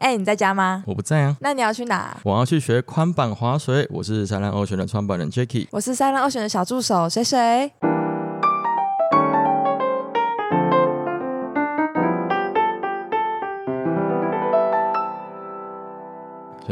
哎、你在家吗？我不在啊，那你要去哪？我要去学宽板滑水。我是三浪二选的创办人 Jacky。我是三浪二选的小助手水水。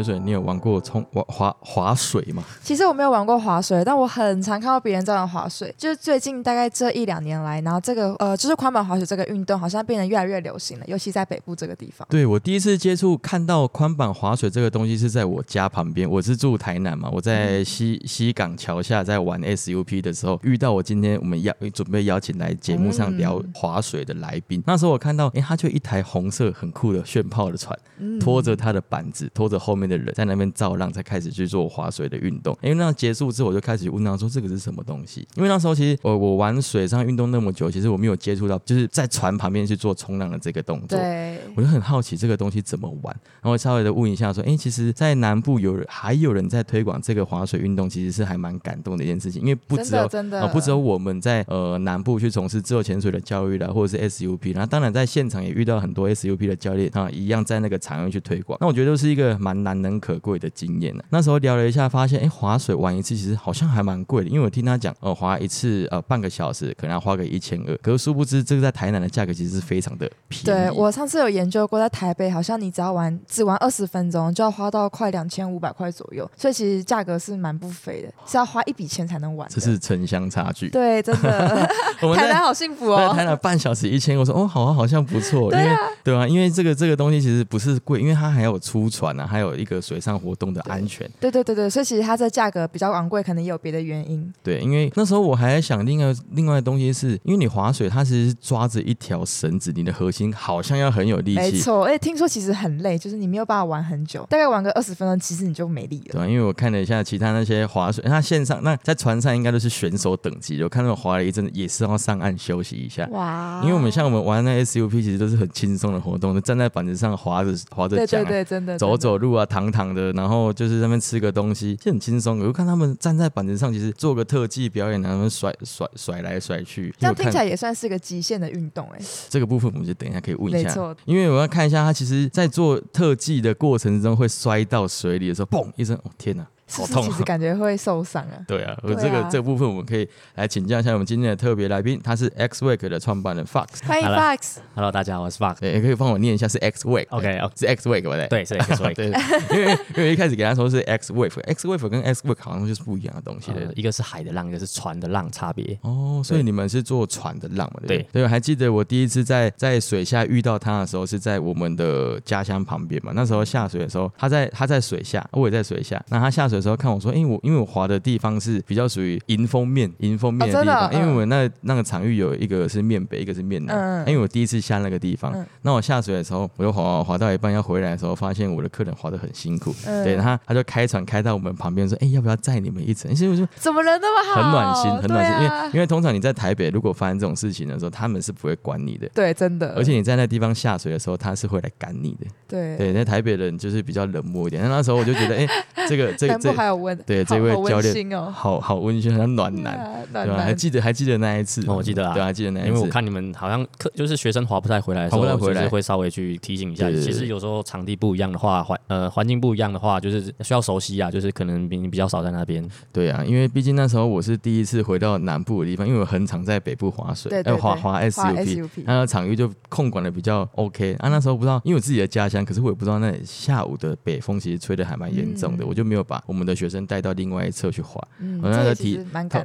水水，你有玩过冲滑滑滑水吗？其实我没有玩过滑水，但我很常看到别人在玩滑水。就是最近大概这一两年来，然后这个呃，就是宽板滑水这个运动好像变得越来越流行了，尤其在北部这个地方。对我第一次接触看到宽板滑水这个东西是在我家旁边，我是住台南嘛，我在西西港桥下在玩 SUP 的时候，遇到我今天我们邀准备邀请来节目上聊滑水的来宾。那时候我看到，哎，他就一台红色很酷的炫炮的船，拖着他的板子，拖着后面的人在那边造浪，才开始去做划水的运动。因为那结束之后，我就开始问他说这个是什么东西？因为那时候其实我我玩水上运动那么久，其实我没有接触到就是在船旁边去做冲浪的这个动作。对，我就很好奇这个东西怎么玩，然后稍微的问一下说，哎、其实，在南部有人还有人在推广这个划水运动，其实是还蛮感动的一件事情，因为不真只有真的、啊，不只有我们在呃南部去从事自由潜水的教育啦，或者是 SUP，然后当然在现场也遇到很多 SUP 的教练啊，一样在那个场域去推广。那我觉得是一个蛮难能可贵的经验呢、那时候聊了一下，发现哎，划水玩一次其实好像还蛮贵的，因为我听他讲，呃，划一次呃半个小时可能要花个一千二，可是殊不知这个在台南的价格其实是非常的便宜。对我上次有研究过，在台北好像你只要玩只玩二十分钟，就要花到快两千五百块左右，所以其实价格是蛮不菲的，是要花一笔钱才能玩。这是城乡差距。对，真的，我们台南好幸福哦。在台南半小时一千，我说哦，好啊，好像不错，对啊因为对啊，因为这个这个东西其实不是贵，因为它还有出船啊，还有一个水上活动的安全。对对对对，所以其实它这价格比较昂贵，可能也有别的原因。对，因为那时候我还在想另外另外的东西是，因为你划水，它其实是抓着一条绳子，你的核心好像要很有力气。没错，而且听说其实很累，就是你没有办法玩很久，大概玩个二十分钟，其实你就没力了。对啊，因为我看了一下其他那些划水，那线上那在船上应该都是选手等级的，我看他们划了一阵，也是要上岸休息一下。哇，因为我们像我们玩那 SUP，其实都是很轻松的活动，就站在板子上划着划着桨、啊，对对对，真的走走路啊，躺躺的，然后就是在那边吃个东西，就很轻松。我就看他们站在板子上，其实做个特技表演，然后他们甩甩甩来甩去。这样听起来也算是个极限的运动哎。这个部分，我们就等一下可以问一下没错，因为我要看一下他其实在做特技的过程中会摔到水里的时候，嘣一声，哦天哪，好痛啊！是其实感觉会受伤啊。对啊，我这个这个部分我们可以来请教一下我们今天的特别来宾，他是 X Wake 的创办人 Fox，欢迎 Fox，Hello，大家好，我是 Fox。对，也可以帮我念一下是 X Wake。OK，哦是 X Wake 对不对？对，是 X Wave。对，因为因为一开始给他说是 X Wave，X Wave 跟 X Wake 好像就是不一样的东西。一个是海的浪，一个是船的浪，差别。哦，所以你们是做船的浪嘛？对不对对对，我还记得我第一次在在水下遇到他的时候，是在我们的家乡旁边嘛。那时候下水的时候，他在他在水下，我也在水下。那他下水的时候看我说，因为我因为我滑的地方是比较属于迎风面迎风面的地方，因为嗯我们那那个场域有一个是面北，一个是面南。嗯因为我第一次下那个地方嗯，那我下水的时候，我就滑滑到一半要回来的时候，发现我的客人滑得很辛苦。嗯对，他他就开船开到我们旁边说，哎，要不要载你们一程？其实我说怎么人那么好？很暖心，很暖心。因为因为通常你在台北，如果发生这种事情的时候，他们是不会管你的。对，真的，而且你在那地方下水的时候，他是会来赶你的。对对，在台北人就是比较冷漠一点。那那时候我就觉得，哎、这个 这个还有温，对这位教练哦，好好温馨，很暖男，啊对吧？还，记得还记得那一次？哦我记得啊对，还记得那一次。因为我看你们好像课就是学生滑不太回来的时候，滑不太回来会稍微去提醒一下。其实有时候场地不一样的话，环呃环境不一样的话，就是需要熟悉啊，就是可能比你比较少在那边。对啊，因为毕竟那时候我是第一次回到南部的地方，因为我很常在北部滑水，对对对呃滑滑滑 SUP，SUP 那个场域就控管的比较 OK 啊。那时候不知道，因为我自己的家乡，可是我也不知道那里下午的北风其实吹的还蛮严重的，嗯我就没有把我们的学生带到另外一侧去滑。嗯，我那个提。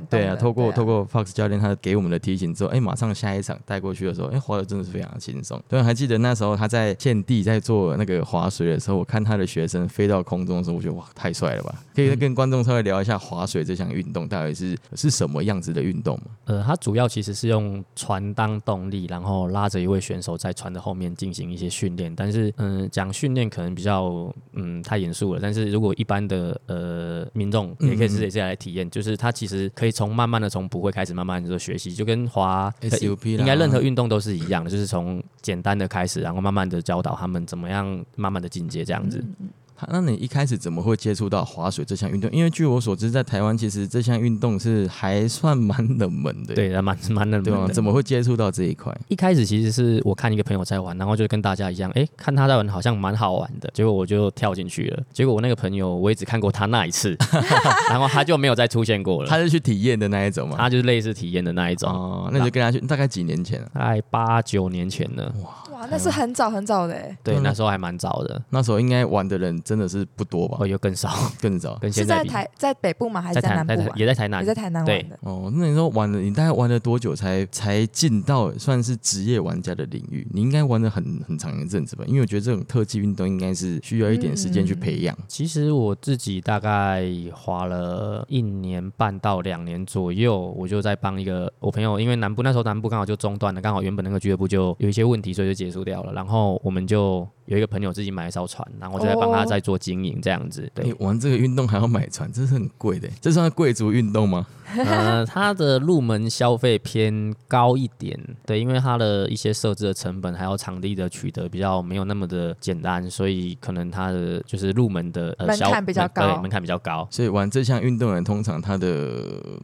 对啊，透过透过过 Fox 教练他给我们的提醒之后，哎，马上下一场带过去的时候，哎，滑的真的是非常轻松。对，还记得那时候他在现地在做那个滑水的时候，我看他的学生飞到空中的时候，我觉得哇，太帅了吧！可以跟观众稍微聊一下滑水这项运动到底是是什么样子的运动吗？呃，它主要其实是用船当动力，然后拉着一位选手在船的后面进行一些训练。但是，嗯、讲训练可能比较嗯太严肃了。但是如果一般的呃民众也可以直接这样来体验，就是它其实可以从慢慢的从不会开始，慢慢的学习，就跟滑 SUP 应该任何运动都是一样的，就是从简单的开始，然后慢慢的教导他们怎么样慢慢的进阶这样子。他那你一开始怎么会接触到滑水这项运动？因为据我所知，在台湾其实这项运动是还算蛮冷门的，对，蛮蛮冷的。怎么会接触到这一块？一开始其实是我看一个朋友在玩，然后就跟大家一样，哎，看他在玩好像蛮好玩的，结果我就跳进去了。结果我那个朋友我也只看过他那一次，然后他就没有再出现过了。他是去体验的那一种嘛？他就是类似体验的那一种，哦，那你就跟他去，大概几年前啊？大概八九年前呢。哇，那是很早很早的哎，对，嗯那时候还蛮早的，那时候应该玩的人真的是不多吧哦，？有更少，更少。跟现在比。在台在北部吗？还是在台在台南部玩？也在台南也，在台南对玩的。哦，那你说玩了，你大概玩了多久才才进到算是职业玩家的领域？你应该玩了很很长一阵子吧？因为我觉得这种特技运动应该是需要一点时间去培养。其实我自己大概花了一年半到两年左右，我就在帮一个我朋友，因为南部那时候南部刚好就中断了，刚好原本那个俱乐部就有一些问题，所以就结束掉了。然后我们就有一个朋友自己买一艘船，然后我就在帮他哦在做经营这样子。对、，玩这个运动还要买船，这是很贵的。这算贵族运动吗？呃，它的入门消费偏高一点，对，因为它的一些设置的成本还有场地的取得比较没有那么的简单，所以可能它的就是入门的门槛比较高对门槛比较高。所以玩这项运动的人通常他的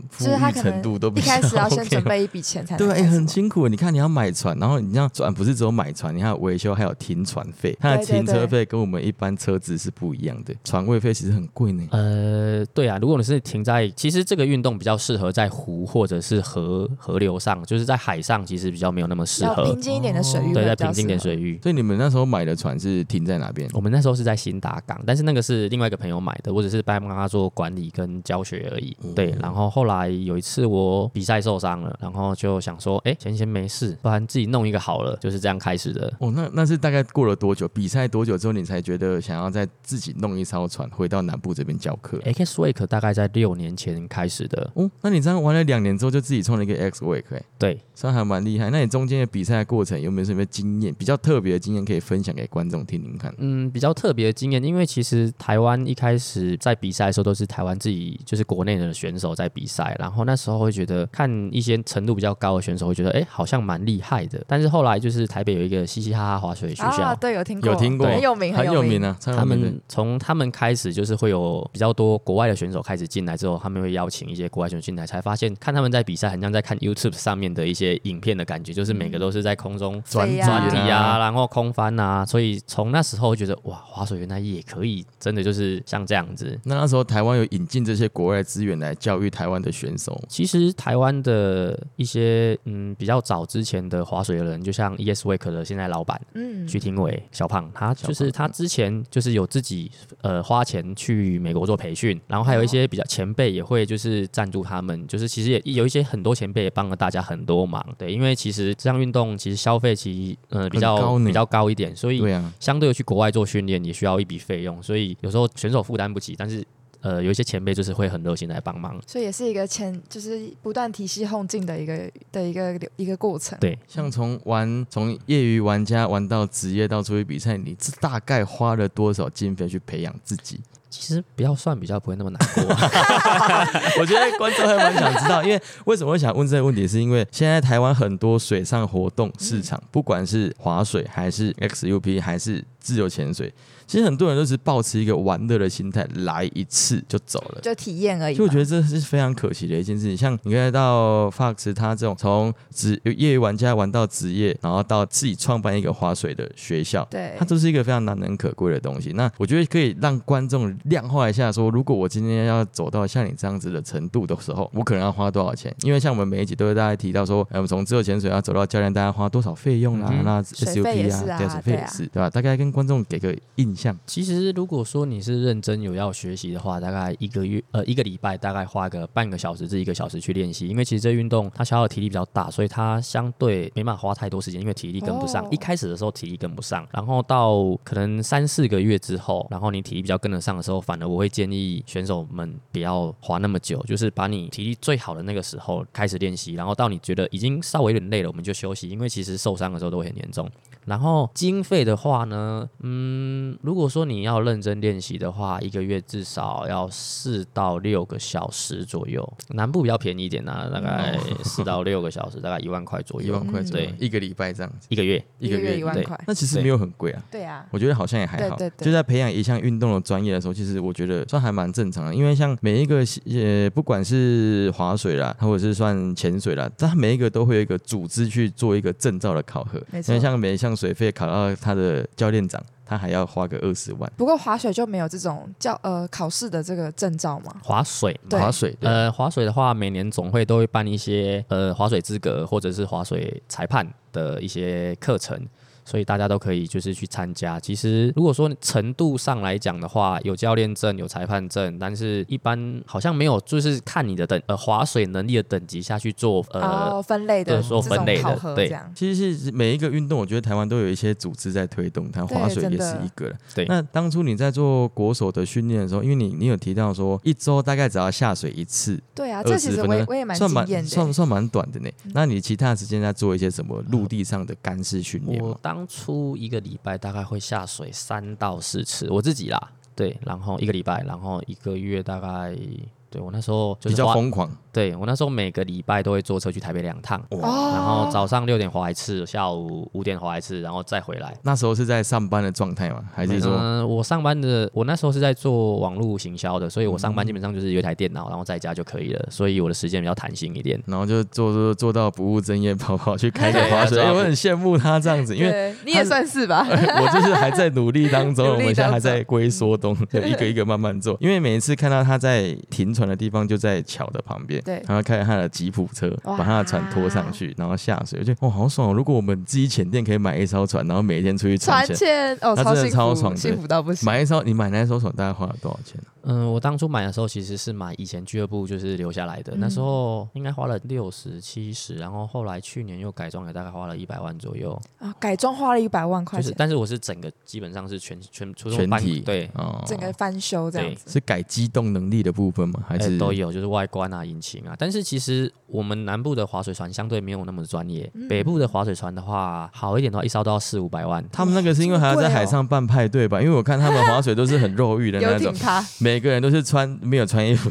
富裕程度都比较一开始要先准备一笔钱才能对，哎、很辛苦。你看，你要买船，然后你这样转不是只有买船，你还有维修，还有停船费。它的停车费跟我们一般车子是不一样的，船位费其实很贵呢。呃，对啊，如果你是停在，其实这个运动比较适合在湖或者是河河流上，就是在海上，其实比较没有那么适合平。静一点的水域，对，在平静点。水域。所以你们那时候买的船是停在哪边？我们那时候是在新达港，但是那个是另外一个朋友买的，我只是帮他做管理跟教学而已。对，然后后来有一次我比赛受伤了，然后就想说，哎，闲闲没事，不然自己弄一个好了，就是这样开始的。哦，那那是大概过了多久？比赛多久之后，你才觉得想要再自己弄一艘船回到南部这边教课？X Wake 大概在六年前开始的，哦，那你这样玩了两年之后，就自己创了一个 X Wake，哎、对，算还蛮厉害。那你中间的比赛过程有没有什么经验，比较特别的经验可以分享给观众听听看？嗯，比较特别的经验，因为其实台湾一开始在比赛的时候都是台湾自己就是国内的选手在比赛，然后那时候会觉得看一些程度比较高的选手会觉得哎、诶好像蛮厉害的，但是后来就是台北有一个嘻嘻哈哈滑水学校。啊，对，有听过，有听过？很有名，很有名。啊，他们从他们开始就是会有比较多国外的选手开始进来之后，他们会邀请一些国外选手进来，才发现看他们在比赛，很像在看 YouTube 上面的一些影片的感觉，就是每个都是在空中转转体啊，啊，然后空翻啊，所以从那时候觉得哇，滑水原来也可以，真的就是像这样子。那那时候台湾有引进这些国外资源来教育台湾的选手。其实台湾的一些嗯比较早之前的滑水的人，就像 ES Wake 的现在老板嗯，徐廷伟小胖，他就是他之前就是有自己呃花钱去美国做培训，然后还有一些比较前辈也会就是赞助他们，就是其实也有一些很多前辈也帮了大家很多忙，对，因为其实这项运动其实消费其实呃比很高比较高一点，所以相对的去国外做训练也需要一笔费用，所以有时候选手负担不起，但是呃有一些前辈就是会很热心来帮忙。所以也是一个前，就是不断提携后进的一个的一个一个过程。对，像从玩从业余玩家玩到职业到出去比赛，你这大概花了多少经费去培养自己？其实不要算比较不会那么难过。我觉得观众还蛮想知道，因为为什么会想问这个问题，是因为现在台湾很多水上活动市场，不管是划水还是 XUP 还是自由潜水，其实很多人都是抱持一个玩乐的心态来一次就走了。就体验而已嘛。就我觉得这是非常可惜的一件事情。像你看到 Fox 他这种从职业余玩家玩到职业，然后到自己创办一个划水的学校，对他，都是一个非常难能可贵的东西。那我觉得可以让观众量化一下说如果我今天要走到像你这样子的程度的时候，我可能要花多少钱？因为像我们每一集都会大家提到说，我们，从自由潜水要走到教练，大家花多少费用啊、嗯那水费 SUP 啊，对，水费对啊也是，对吧？大概跟观众给个印象。其实如果说你是认真有要学习的话，大概一个月呃一个礼拜大概花个半个小时至一个小时去练习，因为其实这运动它消耗的体力比较大，所以它相对没办法花太多时间，因为体力跟不上。哦一开始的时候体力跟不上，然后到可能三四个月之后，然后你体力比较跟得上的时候，反而我会建议选手们不要花那么久，就是把你体力最好的那个时候开始练习，然后到你觉得已经稍微有点累了，我们就休息，因为其实受伤的时候都会很严重。然后经费的话呢，嗯，如果说你要认真练习的话，一个月至少要四到六个小时左右。南部比较便宜一点啊，大概四到六个小时，大概一万块左右一右，万块左右对，一个礼拜这样子，一个月。一个月一万块，那其实没有很贵啊。对啊，我觉得好像也还好，对对对就在培养一项运动的专业的时候，其实我觉得算还蛮正常的。因为像每一个呃，不管是划水啦，或者是算潜水啦，它每一个都会有一个组织去做一个证照的考核。没错因为像每一项水费考到他的教练长，他还要花个二十万。不过滑水就没有这种教呃考试的这个证照吗？划水嘛，对划水，呃，划水的话，每年总会都会办一些呃划水资格或者是划水裁判的一些课程。所以大家都可以就是去参加。其实如果说程度上来讲的话，有教练证、有裁判证，但是一般好像没有，就是看你的等呃划水能力的等级下去做呃、哦，分类的对说分类的考核对这样。其实是每一个运动，我觉得台湾都有一些组织在推动，它对划水也是一个了。对那当初你在做国手的训练的时候，因为你你有提到说一周大概只要下水一次，对啊，这二其实我也十分钟，我也蛮算蛮惊艳的欸。算算蛮短的呢。那你其他的时间在做一些什么陆地上的干式训练吗？我当当初一个礼拜大概会下水三到四次，我自己啦，对，然后一个礼拜，然后一个月大概，对我那时候就比较疯狂对我那时候每个礼拜都会坐车去台北两趟，哇，然后早上六点滑一次，下午五点滑一次，然后再回来。那时候是在上班的状态吗？还是说嗯、我上班的，我那时候是在做网络行销的，所以我上班基本上就是有一台电脑，然后在家就可以了，所以我的时间比较弹性一点。然后就做做做到不务正业，跑跑去开个对滑水，做到哎我很羡慕他这样子，因为你也算是吧？我就是还在努力当中，我们现在还在龟缩中，就一个一个慢慢做。因为每一次看到他在停船的地方就在桥的旁边，对然后开着他的吉普车把他的船拖上去，然后下水，我觉得哇好爽哦！如果我们自己潜店可以买一艘船，然后每天出去船潜，钱哦，那真的超幸福，超爽的幸福到不行。买一艘你买那艘船大概花了多少钱啊嗯，我当初买的时候其实是买以前俱乐部就是留下来的，那时候应该花了六十七十，然后后来去年又改装了，大概花了一百万左右。啊，改装花了一百万块就是，钱，但是我是整个基本上是全全全体对。哦，整个翻修这样子。是改机动能力的部分吗？还哎是都有，就是外观啊、引擎啊。但是其实我们南部的划水船相对没有那么专业，嗯北部的划水船的话，好一点的话，一艘都要四五百万。他们那个是因为还要在海上办派对吧？因为我看他们划水都是很肉欲的 那种，每个人都是穿没有穿衣服，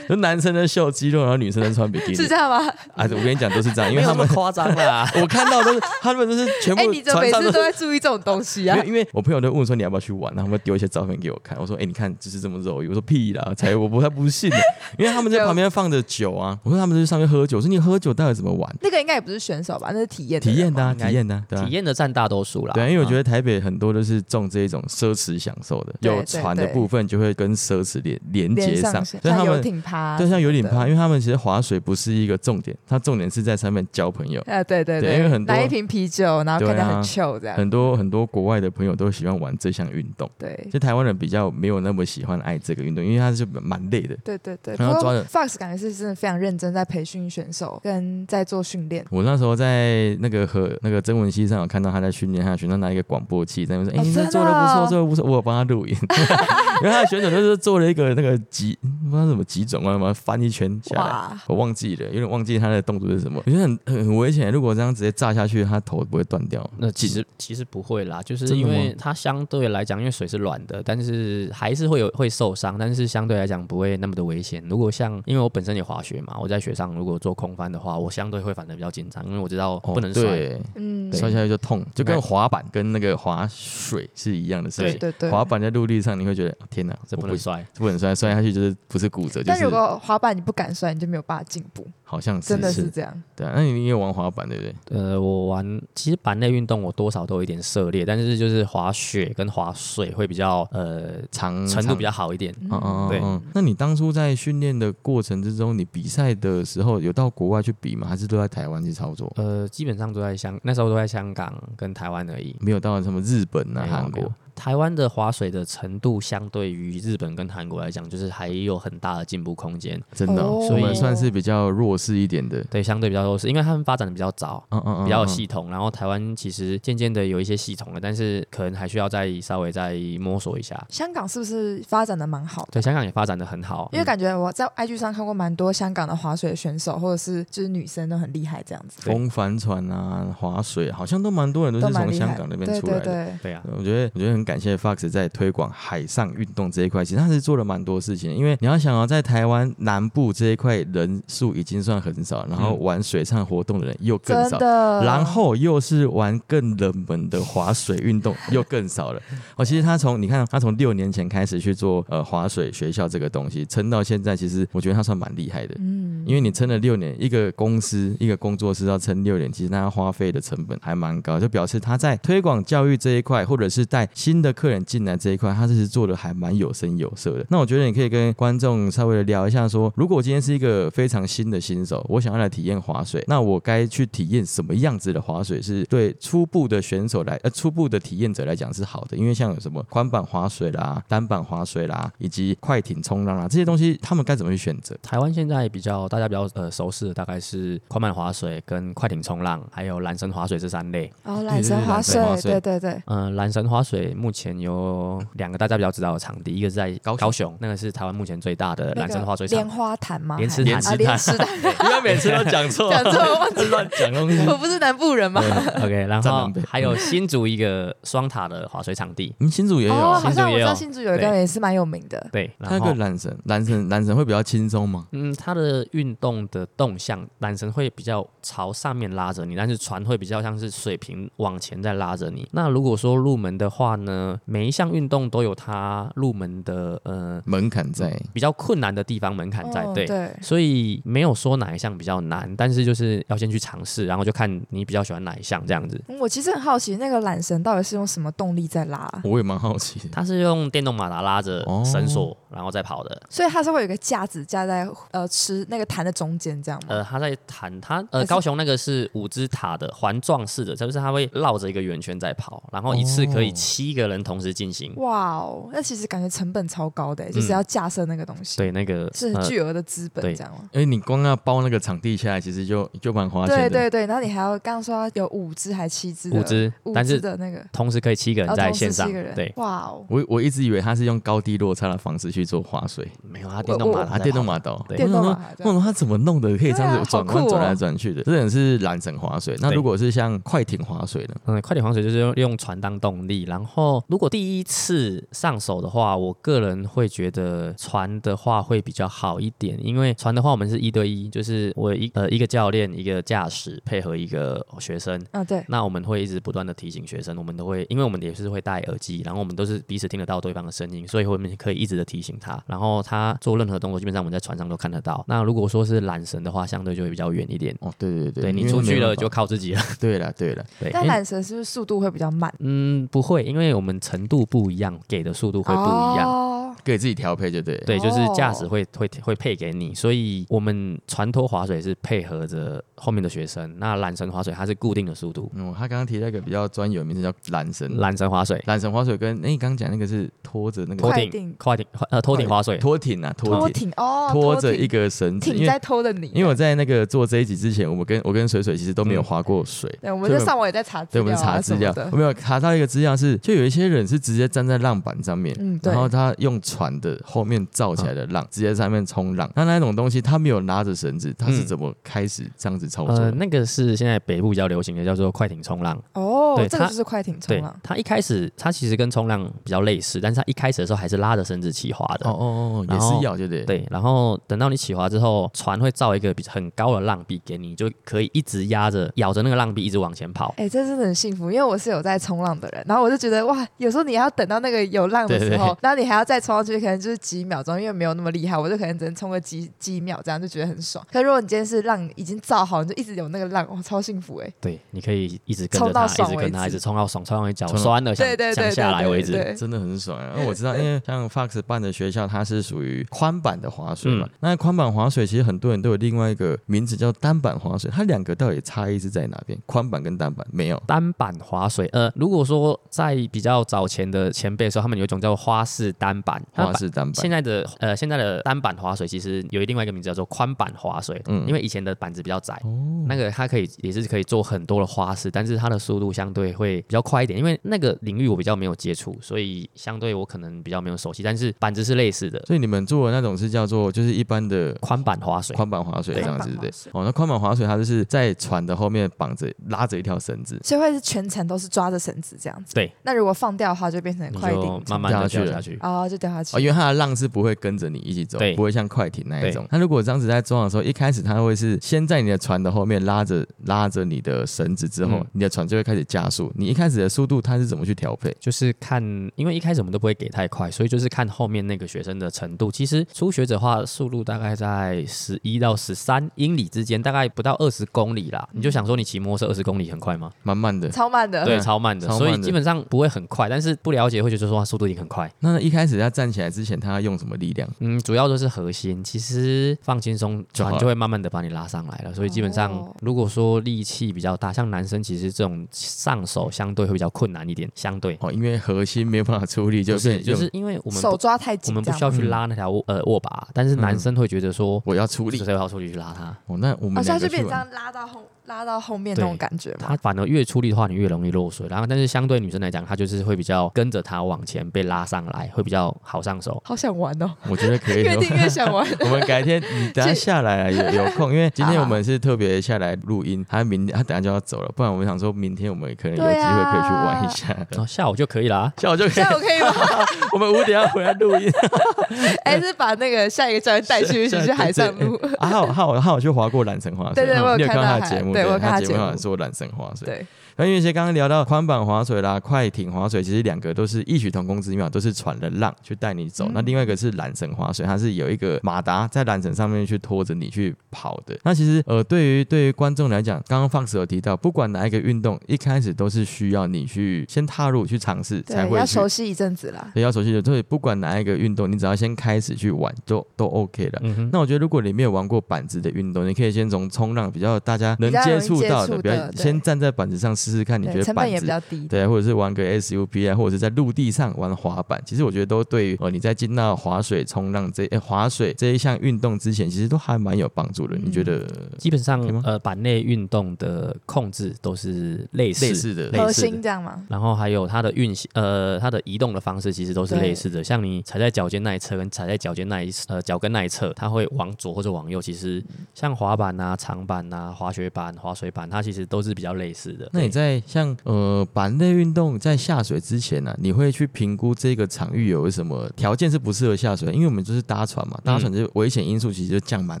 就男生在秀肌肉，然后女生在穿比基尼是这。样吗？啊，我跟你讲都是这样，因为他们夸张啦。我看到都是他们都是全哎，部你怎么每。次都在注意这种东西啊因为？因为我朋友都问说你要不要去玩，然后他们丢一些照片给我看，我说哎、你看就是这么肉欲，我说屁啦，才我不太不信的，因为他们在旁边放着酒啊，我说他们在上面喝酒，我说你喝酒到底怎么玩？那个应该也不是选手吧？那是体验体验的、啊，体验的、啊，对吧、体验的占大多数啦。对啊，因为我觉得得台北很多都是重这一种奢侈享受的，有船的部分就会跟奢侈连连接上，所以他们艇趴，就像有点怕，因为他们其实划水不是一个重点，它重点是在上面交朋友。的。啊，对对对因为很多拿一瓶啤酒，然后看起来对啊很 chill 这样。很多很多国外的朋友都喜欢玩这项运动，对就台湾人比较没有那么喜欢爱这个运动，因为它是蛮累的。对对对，然后抓着 Fox 感觉是真的非常认真在培训选手，跟在做训练。我那时候在那个和那个曾文熙上有看到他在训练，他的选择拿一个广播器在那边说：“哎、哦你这做的不错，哦做的不错。”我有帮他录影，因为他的选手就是做了一个那个急不知道什么急转弯嘛，翻一圈下来。我忘记了，有点忘记他的动作是什么。我觉得很很很危险，如果这样直接炸下去，他头不会断掉。那其实其实不会啦，就是因为它相对来讲，因为水是软的，但是还是会有会受伤，但是相对来讲不会那么的危险。如果像因为我本身也滑雪嘛，我在雪上如果做空翻的话，我相对会反正比较紧张，因为我知道不能摔。哦，嗯，摔下去就痛，就跟滑板跟那个滑水是一样的事情。对对对。滑板在陆地上，你会觉得哦天哪，这不能摔，不能摔，摔下去就是不是骨折，就但如是果滑板你不敢摔，你就没有办法进步，好像是真的是这样。对啊。那你也有玩滑板对不对？呃，我玩其实板类运动我多少都有一点涉猎，但是就是滑雪跟滑水会比较呃长程度比较。好一点。嗯嗯对嗯。那你当初在训练的过程之中，你比赛的时候有到国外去比吗？还是都在台湾去操作？呃，基本上都在香，那时候都在香港跟台湾而已。没有到什么日本啊、韩国？台湾的划水的程度，相对于日本跟韩国来讲，就是还有很大的进步空间。真的哦、哦我们算是比较弱势一点的。对，相对比较弱势，因为他们发展的比较早，嗯嗯嗯，比较有嗯系统。然后台湾其实渐渐的有一些系统了，但是可能还需要再稍微再摸索一下。香港是不是发展的蛮好的？对，香港也发展的很好，因为感觉我在 IG 上看过蛮多香港的划水选手，或者是就是女生都很厉害这样子，风帆船啊、划水，好像都蛮多人都是从香港那边出来的。对对，对啊，我觉得，我觉得很感谢 Fox 在推广海上运动这一块，其实他是做了蛮多事情的。因为你要想哦，在台湾南部这一块人数已经算很少，然后嗯玩水上活动的人又更真少，的。然后又是玩更冷门的划水运动，又更少了。哦，其实他从你看，他从六年前开始去做呃划水学校这个东西，撑到现在，其实我觉得他算蛮厉害的。嗯，因为你撑了六年，一个公司一个工作室要撑六年，其实他花费的成本还蛮高，就表示他在推广教育这一块，或者是带新的客人进来这一块，他其实做的还蛮有声有色的。那我觉得你可以跟观众稍微的聊一下说如果我今天是一个非常新的新手，我想要来体验划水，那我该去体验什么样子的划水是对初步的选手来，呃，初步的体验者来讲是好的，因为像有什么宽板划水啦、单板划水啦，以及快艇冲浪啦这些东西，他们该怎么去选择？台湾现在比较大家比较呃熟悉的大概是宽板划水、跟快艇冲浪，还有缆绳划水这三类。然后缆绳滑对对对缆绳滑水，对对对，嗯、缆绳划水目前有两个大家比较知道的场地，一个是在高雄高雄，那个是台湾目前最大的那缆绳滑水场莲。花潭吗？莲池潭莲池潭，不要每次都讲错 讲错了，忘记乱讲东西。我不是南部人吗？OK，然后还有新竹一个双塔的滑水场地。嗯，新竹也有哦，啊，好像我知道新竹也有新竹有一个也是蛮有名的，对，它那然后个缆绳，缆绳，缆绳会比较轻松吗？嗯，它的运动的动向，缆绳会比较朝上面拉着你，但是船会比较像是水平往前在拉着你。那如果说入门的话呢，每一项运动都有它入门的呃门槛在，比较困难的地方门槛在，对。哦对，所以没有说哪一项比较难，但是就是要先去尝试，然后就看你比较喜欢哪一项这样子。嗯我其实很好奇，那个缆绳到底是用什么动力在拉啊？我也蛮好奇。它是用电动马达拉着哦绳索，然后再跑的。所以它是会有一个架子架在呃池那个潭的中间，这样吗？呃，它在弹它呃高雄那个是五支塔的环状式的，就是它会绕着一个圆圈在跑，然后一次可以哦七个人同时进行。哇哦，那其实感觉成本超高的，就是嗯要架设那个东西，，对，那个是巨额的资本对这样吗？哎，你光要包那个场地下来，其实就就蛮花钱的。对对对，然后你还要刚刚说要有五只还七只的五只五，但是只的那个同时可以七个人在线上七个人，对，哇哦，我我一直以为他是用高低落差的方式去做划水，没有他电动马我达啊，电动马达，对电动马我达这样想说他怎么弄的可以这样子转来转去的？这种是缆绳划水。那如果是像快艇划水呢？嗯，快艇划水就是用用船当动力，然后如果第一次上手的话，我个人会觉得船的话会比较好一点，因为船的话我们是一对一，就是我一呃一个教练一个驾驶配合一个学生，啊对，那我们会一直不断的提醒学生，我们都会，因为我们也是会戴耳机，然后我们都是彼此听得到对方的声音，所以我们可以一直的提醒他，然后他做任何动作，基本上我们在船上都看得到。那如果说是缆绳的话，相对就会比较远一点。哦，对对对，对你出去了就靠自己了。对了对了，对，但缆绳是不是速度会比较慢？嗯，不会，因为我我们程度不一样，给的速度会不一样。哦，可以自己调配就对。对，就是驾驶哦会会会配给你，所以我们船拖划水是配合着后面的学生，那缆绳划水它是固定的速度，嗯，他刚刚提到一个比较专有名字叫缆绳，缆绳划水、缆绳划水跟哎，你刚刚讲那个是拖着那个拖艇快艇、快艇、呃拖艇划水，拖艇啊，拖拖艇艇哦，拖着一个绳子，因为艇在拖着你，因为我在那个做这一集之前，我们跟我跟水水其实都没有划过水，对，我们在上网也在查资对，我们查资料。我们有查到一个资料是，就有一些人是直接站在浪板上面，嗯对。然后他用船的后面造起来的浪，直接在上面冲浪。那那种东西，他没有拉着绳子，他是嗯怎么开始这样子操作呃，那个是现在北部比较流行的，叫做快艇冲浪。哦，对这个就是快艇冲浪，，它一开始它其实跟冲浪比较类似，但是它一开始的时候还是拉着绳子起滑的。哦哦哦，也是要，对不对？对，然后等到你起滑之后，船会造一个比很高的浪壁给你，就可以一直压着咬着那个浪壁一直往前跑。哎、这真的很幸福，因为我是有在冲浪的人，然后我就觉得哇，有时候你要等到那个有浪的时候，对对然后你还要再冲上去，可能就是几秒钟，因为没有那么厉害，我就可能只能冲个几几秒，这样就觉得很爽。可如果你今天是浪已经造好，你就一直有那个浪，哇，超幸福哎、对，你可以一直跟一直跟跟他一直止。冲到爽，冲到你脚酸了，想对对对想下来为止。对对真的很爽啊！因为我知道，因为像 Fox 办的学校，它是属于宽板的滑水嘛。嗯那宽板滑水其实很多人都有另外一个名字叫单板滑水，它两个到底差异是在哪边？宽板跟单板没有。单板滑水，呃，如果说在比较早前的前辈的时候，他们有一种叫花式单板，那花式单板现在的呃现在的单板滑水其实有另外一个名字叫做宽板滑水，嗯因为以前的板子比较窄，哦，那个它可以也是可以做很多的花式，但是它的速度相对会比较快一点，因为那个领域我比较没有接触，所以相对我可能比较没有熟悉，但是板子是类似的所以你们做的那种是叫做就是一般的宽板滑水。宽板滑水这样子，对哦，那宽板滑水它就是在船的后面绑着拉着一条绳子，所以会是全程都是抓着绳子这样子。对，那如果放掉的话，就变成快艇就，慢慢的掉下去了掉下去。哦，就掉下去。哦，因为它的浪是不会跟着你一起走对，不会像快艇那一种。那如果这样子在装的时候，一开始它会是先在你的船的后面拉着拉着你的绳子之后，嗯你的船就会开始加速。你一开始的速度它是怎么去调配？就是看，因为一开始我们都不会给太快，所以就是看后面那个学生的程度。其实初学者的话，速度大概在十一到十三英里之间，大概不到二十公里啦。你就想说，你骑摩托车二十公里很快吗？慢慢的。超慢的，对，超慢的，慢的所以基本上不会很快。但是不了解会觉得说哇速度已经很快。那一开始要站起来之前，他要用什么力量？嗯，主要都是核心，其实放轻松，就好了船就会慢慢的把你拉上来了。所以基本上哦，如果说力气比较大，像男生其实这种上手相对会比较困难一点，相对哦，因为核心没有办法出力，就就是就是因为我们手抓太紧我，们不需要去拉那条握呃握把，但是男生会觉得说，我要出力所以我。要出力去拉它。哦，那我哦，们所以它就。变成这样拉到后拉到后面那种感觉嘛它。反而越出力的话，你越容易落水。然后，但是相对女生来讲，她就是会比较跟着它往前被拉上来，会比较好上手。好想玩哦，我觉得可以。越听越想玩。我们改天你等下下来啊有有空，因为今天我们是特别下来录音，他明他等下就要走了，不然我们想说明天我们可能有机会可以去玩一下。然后下午就可以啦。下午就可以下午可以吗？我们五点要回来录音。哎，是把那个下一个教练带去一起去海上录。啊，还有还有还有去滑过缆绳滑水，对对我有你有看看到他的节目，对我有看他节目他节目上说缆绳滑水。对，那因为些刚刚聊到宽板划水啦、快艇划水，其实两个都是异曲同工之妙，都是船的浪去带你走。嗯那另外一个是缆绳划水，它是有一个马达在缆绳上面去拖着你去跑的。那其实呃，对于对于观众来讲，刚刚 Fox 有提到，不管哪一个运动，一开始都是需要你去先踏入去尝试，才，会熟悉一阵子啦。对，要熟悉的，所以不管哪一个运动，你只要先开始去玩，都都 OK 的。嗯，那我觉得，如果你没有玩过板子的运动，你可以先从冲浪比较大家能接触到的比较先站在板子上试试看，你觉，得板成本也比子较低。对，或者是玩个 SUP 啊，或者是在陆地上玩滑板，其实我觉得都对于呃你在进到滑水、冲浪这、呃滑水这一项运动之前，其实都还蛮有帮助的。你觉得基本上呃板内运动的控制都是类似类似的？核类似的心这样吗？然后还有它的运行，呃，它的移动的方式其实都是对类似的。像你踩在脚尖那一侧跟踩在脚尖那一呃脚跟那一侧，它会往左或者往右。其实像滑板啊、长板啊、滑雪板、滑水板，它其实都是比较类似的。那你对在像呃板类运动在下水之前呢、你会去评估这个场域有什么条件是不适合下水？因为我们就是搭船嘛，搭船就危险因素其实就降蛮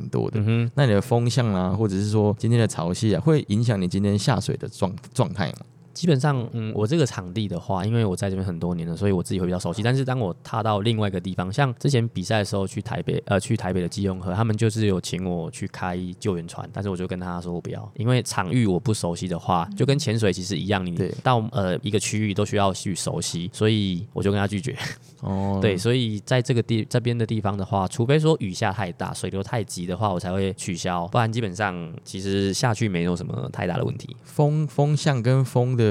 多的。嗯，那你的风向啊，或者是说今天的潮汐啊，会影响你今天下水的状状态吗？基本上，嗯，我这个场地的话，因为我在这边很多年了，所以我自己会比较熟悉。但是当我踏到另外一个地方，像之前比赛的时候去台北，呃，去台北的基隆河，他们就是有请我去开救援船，但是我就跟他说我不要，因为场域我不熟悉的话，就跟潜水其实一样，你对到呃一个区域都需要去熟悉，所以我就跟他拒绝。哦，对，所以在这个地这边的地方的话，除非说雨下太大、水流太急的话，我才会取消，不然基本上其实下去没有什么太大的问题。风风向跟风的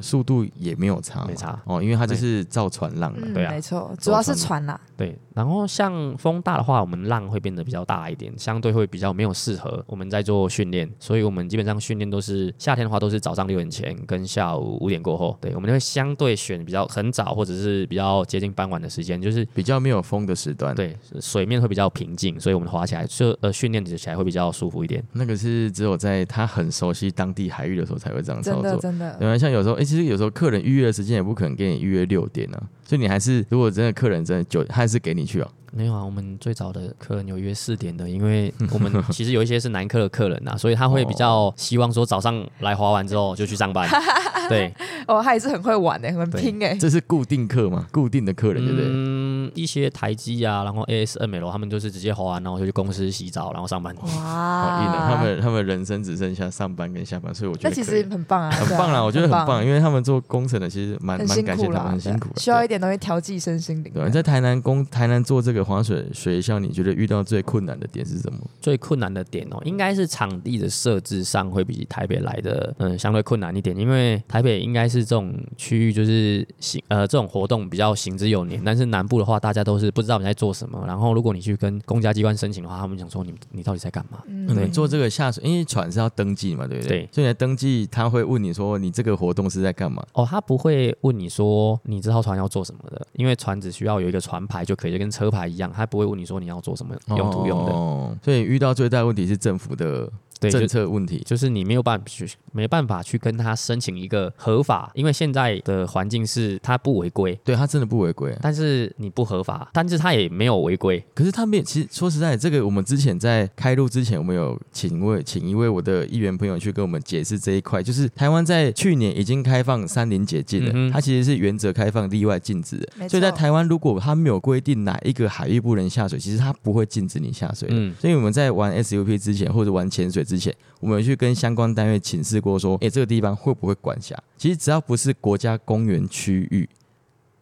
速度也没有差，没差哦，因为它就是造船浪嘛。嗯，对啊没错，主要是船啦。对，然后像风大的话，我们浪会变得比较大一点，相对会比较没有适合我们在做训练，所以我们基本上训练都是夏天的话都是早上六点前跟下午五点过后，对，我们会相对选比较很早或者是比较接近傍晚的时间，就是比较没有风的时段，，对水面会比较平静，所以我们滑起来就呃训练起来会比较舒服一点。那个是只有在他很熟悉当地海域的时候才会这样操真的作。真的，对啊，像有时候，哎、其实有时候客人预约的时间也不可能给你预约六点啊，所以你还是如果真的客人真的九，他还是给你去啊。没有啊，我们最早的客人有约四点的，因为 我们其实有一些是男客的客人呐、所以他会比较希望说早上来滑完之后就去上班。对，哦，他也是很会玩的，很对拼哎。这是固定客嘛，固定的客人，对不对？嗯，一些台积啊，然后 ASML 他们就是直接滑完，然后就去公司洗澡，然后上班。好硬啊！哇，他们他们人生只剩下上班跟下班，所以我觉得那其实很棒啊，很棒啊我觉得很棒，因为他们做工程的其实蛮蛮感谢他们，苦啦，很辛苦的，需要一点东西调剂身心灵。对，你在台南工台南做这个滑水学校，你觉得遇到最困难的点是什么？最困难的点哦，应该是场地的设置上会比台北来的嗯相对困难一点，因为台北应该是这种区域就是行呃这种活动比较行之有年，但是南部的话大家都是不知道你在做什么，然后如果你去跟公家机关申请的话，他们想说你你到底在干嘛？嗯你做这个下水，因为船是要登记嘛，对不对？对所以你来登记，他会问你说你这个活动是在干嘛？哦，他不会问你说你这艘船要做什么的，因为船只需要有一个船牌就可以，就跟车牌一样，他不会问你说你要做什么用途用的。哦，所以遇到最大的问题是政府的对，政策问题。就是你没有办法去没办法去跟他申请一个合法，因为现在的环境是他不违规，对他真的不违规、啊，但是你不合法，但是他也没有违规。可是他没有其实说实在，这个我们之前在开录之前，我们有请一位请一位我的议员朋友去跟我们解释这一块，就是台湾在去年已经开放山林解禁了，嗯它其实是原则开放，例外禁止的。所以在台湾，如果他没有规定哪一个海域不能下水，其实他不会禁止你下水的。嗯所以我们在玩 SUP 之前或者玩潜水之前，我们有去跟相关单位请示过，说，诶，这个地方会不会管辖？其实只要不是国家公园区域。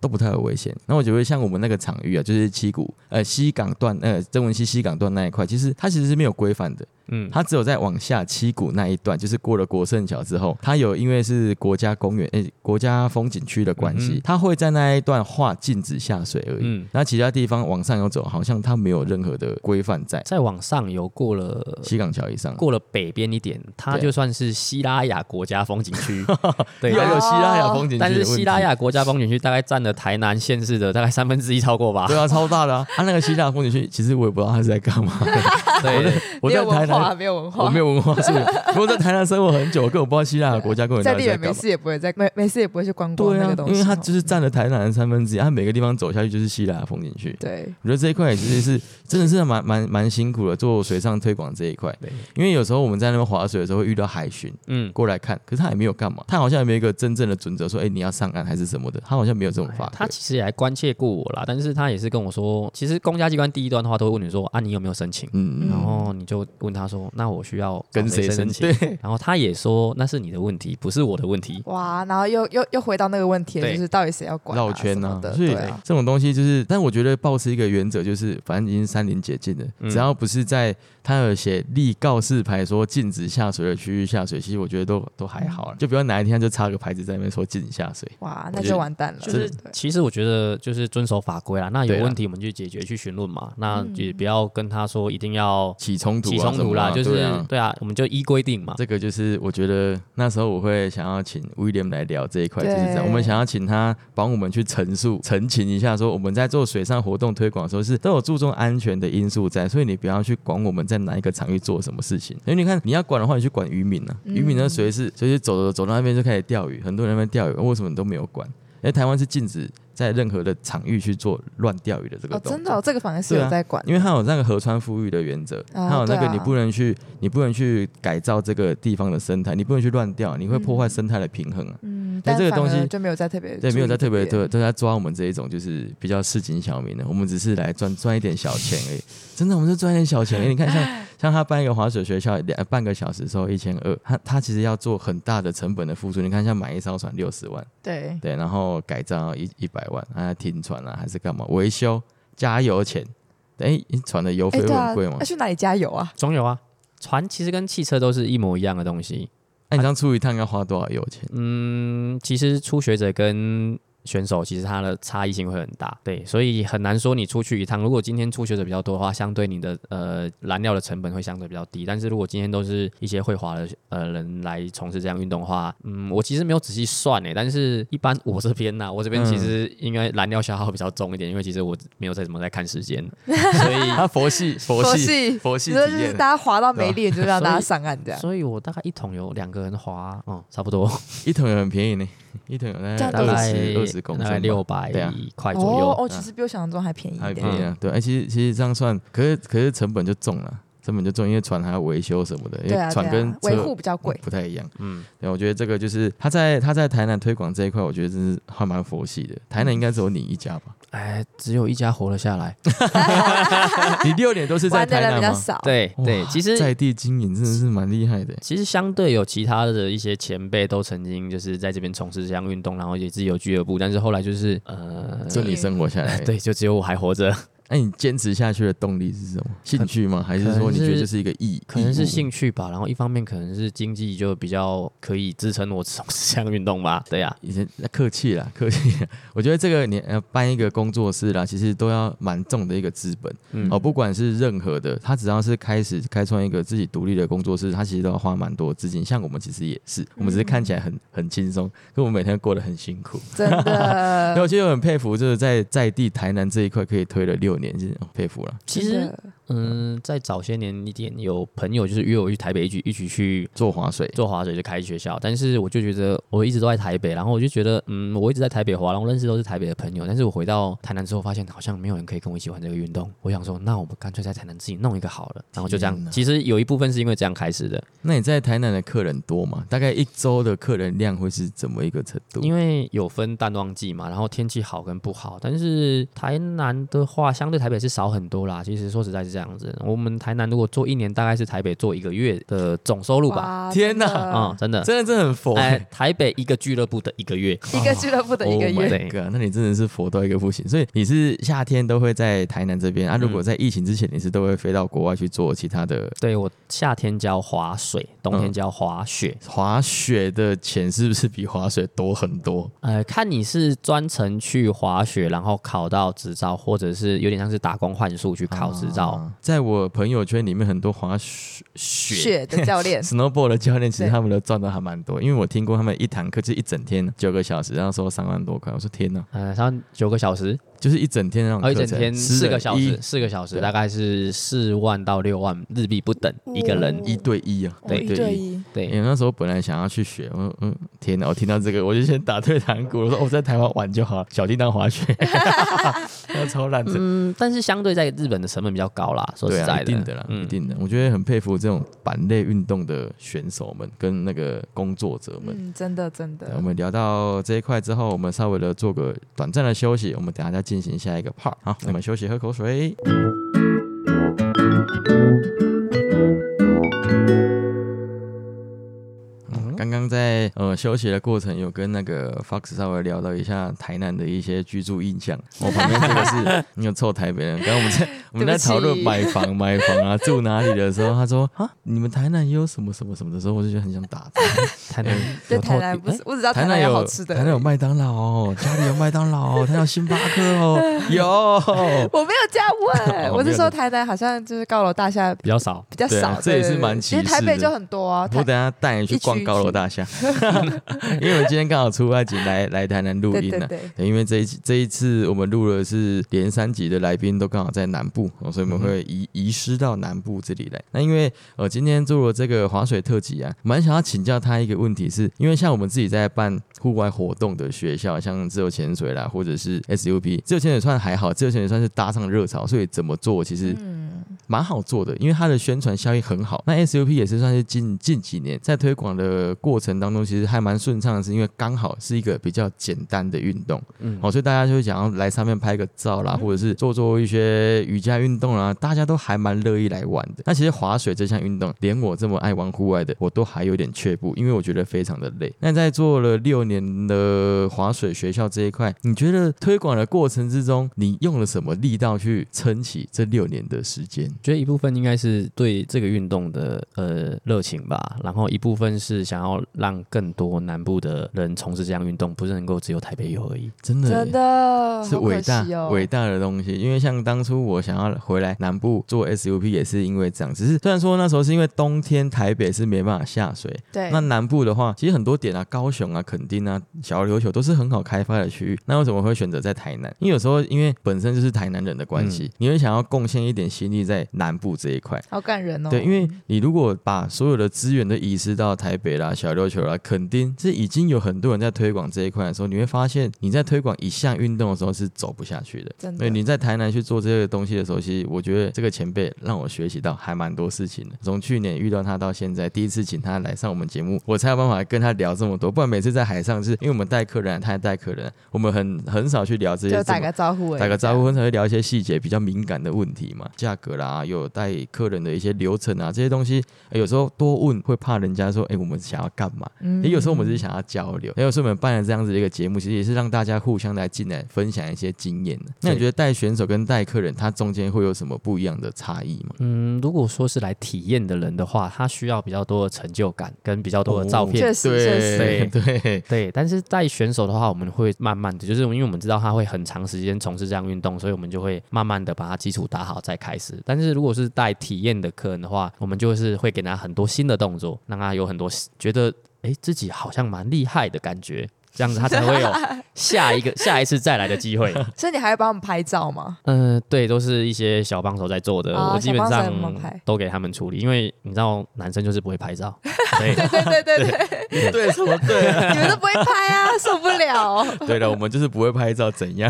都不太有危险。那我觉得像我们那个场域啊，就是七股呃西港段呃曾文溪西港段那一块，其实它其实是没有规范的，嗯，它只有在往下七股那一段，就是过了国胜桥之后，它有因为是国家公园诶、国家风景区的关系嗯，它会在那一段画禁止下水而已。嗯，那其他地方往上游走，好像它没有任何的规范在再往上游过了。西港桥以上。过了北边一点，它就算是西拉雅国家风景区，对，又有西拉雅风景区但，是西拉雅国家风景区大概占了台南县市的大概三分之一超过吧？对啊，超大的啊！它那个西拉雅风景区，其实我也不知道他是在干嘛。对，我没在台南没有文化，我没有文化素养，我在台南生活很久，我根本不知道希腊的国家公园在地人没。事也不会在没没事也不会去观光对啊那个，东西，因为它就是占了台南的三分之一，它每个地方走下去就是希腊的风景区。对，我觉得这一块其实是真的是蛮蛮蛮辛苦的，做水上推广这一块。对因为有时候我们在那边划水的时候会遇到海巡嗯，过来看，可是他也没有干嘛，他好像也没有一个真正的准则说，哎、你要上岸还是什么的，他好像没有这种法。他其实也还关切过我啦，但是他也是跟我说，其实公家机关第一段的话都会问你说啊，你有没有申请？嗯，嗯然后你就问他说，那我需要跟谁申申请？对，然后他也说那是你的问题，不是我的问题。哇，然后又又又回到那个问题，就是到底谁要管啊绕圈呢、啊，所以对啊，这种东西就是，但我觉得保持一个原则，就是反正已经山林解禁了，嗯只要不是在他有写立告示牌说禁止下水的区域下水，其实我觉得都都还好了。就不要哪一天就插个牌子在那边说禁止下水。哇，那就完蛋了，就是对其实我觉得就是遵守法规啦，那有问题我们就解决去询问嘛，那嗯也不要跟他说一定要起冲突、啊，起冲突啦，啊就是对啊对啊，我们就依规定嘛。这个就是我觉得那时候我会想要请威廉来聊这一块，就是这样。我们想要请他帮我们去陈述、澄清一下，说我们在做水上活动推广的时候是都有注重安全的因素在，所以你不要去管我们在哪一个场域做什么事情。因为你看你要管的话，你去管渔民啊，嗯渔民呢随时随时走走走到那边就开始钓鱼，很多人在那边钓鱼，为什么你都没有管？因为台湾是禁止在任何的场域去做乱钓鱼的这个哦。真的、哦，这个反而是有在管，因为它有那个河川富裕的原则，啊还有那个你不能去，你不能去改造这个地方的生态，你不能去乱钓，你会破坏生态的平衡啊。嗯，但这个东西而就没有在特别对，没有在特别对都都在抓我们这一种就是比较市井小民的，我们只是来赚赚一点小钱而已。真的，我们是赚一点小钱而已。你看像像他办一个滑水学校，两半个小时收一千二，他他其实要做很大的成本的付出。你看像买一艘船六十万，对对，然后改造一一百万，还要停船啊，还是干嘛维修、加油钱。哎，船的油费会很贵吗要？去哪里加油啊？总有啊，船其实跟汽车都是一模一样的东西。那、你这样出一趟要花多少油钱？嗯，其实初学者跟选手其实它的差异性会很大，对，所以很难说你出去一趟，如果今天初学者比较多的话，相对你的呃燃料的成本会相对比较低。但是如果今天都是一些会滑的呃人来从事这样运动的话，嗯，我其实没有仔细算诶，但是一般我这边呢、我这边其实应该燃料消耗比较重一点，因为其实我没有在怎么在看时间，所以他佛系，佛系，佛系佛系就是，大家滑到没力，就让大家上岸这样。所以我大概一桶油两个人滑，嗯，差不多。一桶也很便宜呢，一桶有大概二大概十二十公大升吧，概六百对啊块左右。哦哦，其实比我想象中还便宜一点。还便宜啊。对，哎、其实其实这样算，可是可是成本就重了，成本就重，因为船还要维修什么的，因为船跟维车护比较贵。不太一样。嗯，对，我觉得这个就是他在他在台南推广这一块，我觉得真是还蛮佛系的。台南应该只有你一家吧？哎，只有一家活了下来。你六年都是在台南吗？比较少，对对，其实在地经营真的是蛮厉害的。其实相对有其他的一些前辈都曾经就是在这边从事这项运动，然后也自己有俱乐部，但是后来就是呃，就你生活下来，对，就只有我还活着，那你坚持下去的动力是什么？兴趣吗？还是说你觉得这是一个义？可能是兴趣吧，然后一方面可能是经济就比较可以支撑我从事这项运动吧，对呀、以前客气啦，客气。我觉得这个你呃办一个工作室啦，其实都要蛮重的一个资本、嗯哦，不管是任何的，他只要是开始开创一个自己独立的工作室，他其实都要花蛮多资金。像我们其实也是，我们只是看起来很很轻松，可我们每天过得很辛苦。真的 所以。我其实我很佩服，就是在在地台南这一块可以推了六年，就是、哦、佩服了。其实嗯，在早些年一点，有朋友就是约我去台北一起一起去做划水，做滑水，就开学校。但是我就觉得我一直都在台北，然后我就觉得，嗯，我一直在台北滑，然后认识都是台北的朋友。但是我回到台南之后，发现好像没有人可以跟我一起玩这个运动。我想说，那我们干脆在台南自己弄一个好了。然后就这样，其实有一部分是因为这样开始的，那你在台南的客人多吗？大概一周的客人量会是怎么一个程度？因为有分淡旺季嘛，然后天气好跟不好。但是台南的话，相对台北是少很多啦。其实说实在是这样子，我们台南如果做一年，大概是台北做一个月的总收入吧。天哪啊、真的。真的真的很佛、哎欸。，台北一个俱乐部的一个月，一个俱乐部的一个 Oh 月 god！那你真的是佛到一个不行。所以你是夏天都会在台南这边啊？如果在疫情之前，你是都会飞到国外去做其他的对我夏天教滑水，冬天嗯教滑雪。滑雪的钱，是不是比滑水多很多？呃，看你是专程去滑雪，然后考到执照，或者是有点像是打工换宿去考执照。啊在我朋友圈里面，很多滑雪的教练 snowboard 的教练，其实他们都赚的还蛮多，因为我听过他们一堂课就一整天九个小时，然后收三万多块。我说天哪，呃，三九个小时，就是一整天那种哦，一课程，整天四个小时，四个小时大概是四万到六万日币不等一个人。一对一啊，对一对一，对，因为那时候本来想要去学，我说嗯，天哪！我听到这个，我就先打退堂鼓。我说我在台湾玩就好，小叮当滑雪，那超烂的。嗯，但是相对在日本的成本比较高啦，说实在的，一定的啦，一定的。我觉得很佩服这种板类运动的选手们跟那个工作者们。嗯，真的真的我，们聊到这一块之后，我们稍微的做个短暂的休息，我们等下再进行下一个 part。好，我们休息喝口水。嗯刚刚在呃休息的过程，有跟那个 Fox 稍微聊到一下台南的一些居住印象。我 旁边这个是你有臭台北人，刚刚我们在 我们在讨论买房买房啊住哪里的时候，他说 啊你们台南也有什么什么什么的时候，我就觉得很想打他。台南？台南不是，我只知道台南有好吃的。台，南有麦当劳哦，家里有麦当劳哦，台南有星巴克哦，有。我没有这样问，哦我是说台南好像就是高楼大厦比较少，比较少，这也是蛮歧因为台北就很多啊，我等下带你去逛高楼大厦，因为我今天刚好出外景来来台南录音呢、对对对，对因为这一这一次我们录的是连三集的来宾都刚好在南部，哦所以我们会移移师到南部这里来。那因为呃今天做了这个滑水特辑啊，蛮想要请教他一个问题是，因为像我们自己在办户外活动的学校，像自由潜水啦，或者是 SUP，自由潜水算还好，自由潜水算是搭上热潮，所以怎么做其实嗯，蛮好做的，因为它的宣传效益很好。那 SUP 也是算是近近几年在推广的过程当中，其实还蛮顺畅的，是因为刚好是一个比较简单的运动，嗯，哦，所以大家就会想要来上面拍个照啦，或者是做做一些瑜伽运动啦，大家都还蛮乐意来玩的。那其实滑水这项运动，连我这么爱玩户外的，我都还有点却步，因为我觉得非常的累。那在做了六年的滑水学校这一块，你觉得推广的过程之中，你用了什么力道去撑起这六年的时间？觉得一部分应该是对这个运动的呃热情吧，然后一部分是想要让更多南部的人从事这项运动，不是能够只有台北有而已。真的真的是伟大伟大的东西，因为像当初我想要回来南部做 SUP 也是因为这样，只是虽然说那时候是因为冬天台北是没办法下水，对，那南部的话，其实很多点啊，高雄啊、垦丁啊、小琉球都是很好开发的区域。那为什么会选择在台南？因为有时候因为本身就是台南人的关系，你会想要贡献一点心力在南部这一块。好感人哦。对，因为你如果把所有的资源都移师到台北啦、小琉球啦，肯定是已经有很多人在推广这一块的时候，你会发现你在推广一项运动的时候是走不下去的。真的对，你在台南去做这个东西的时候，其实我觉得这个前辈让我学习到还蛮多事情的。从去年遇到他到现在，第一次请他来上我们节目，我才有办法跟他聊这么多。不然每次在海上是因为我们带客人，他也带客人，我们很很少去聊这些就打个招呼打个招呼，很少会聊一些细节比较敏感的问题嘛，价格啦，有带客人的一些流程啊，这些东西，呃有时候多问会怕人家说，哎、我们想要干嘛？嗯也有时候我们只是想要交流，也有时候我们办了这样子的一个节目，其实也是让大家互相来进来分享一些经验的。那你觉得带选手跟带客人，他中间会有什么不一样的差异吗？嗯，如果说是来体验的人的话，他需要比较多的成就感跟比较多的照片。确实确实对 对，对，但是带选手的话，我们会慢慢的，就是因为我们知道他会很长时间从事这样运动，所以我们就会慢慢的把他基础打好再开始。但是如果是带体验的客人的话，我们就是会给他很多新的动作，让他有很多觉得诶自己好像蛮厉害的感觉，这样子他才会有下一个下一次再来的机会。所以你还会帮我们拍照吗？嗯、对，都是一些小帮手在做的，哦我基本上都给他们处理，因为你知道男生就是不会拍照，对对对对对，对什么对啊？你们都不会拍啊，受不了。对了，我们就是不会拍照，怎样？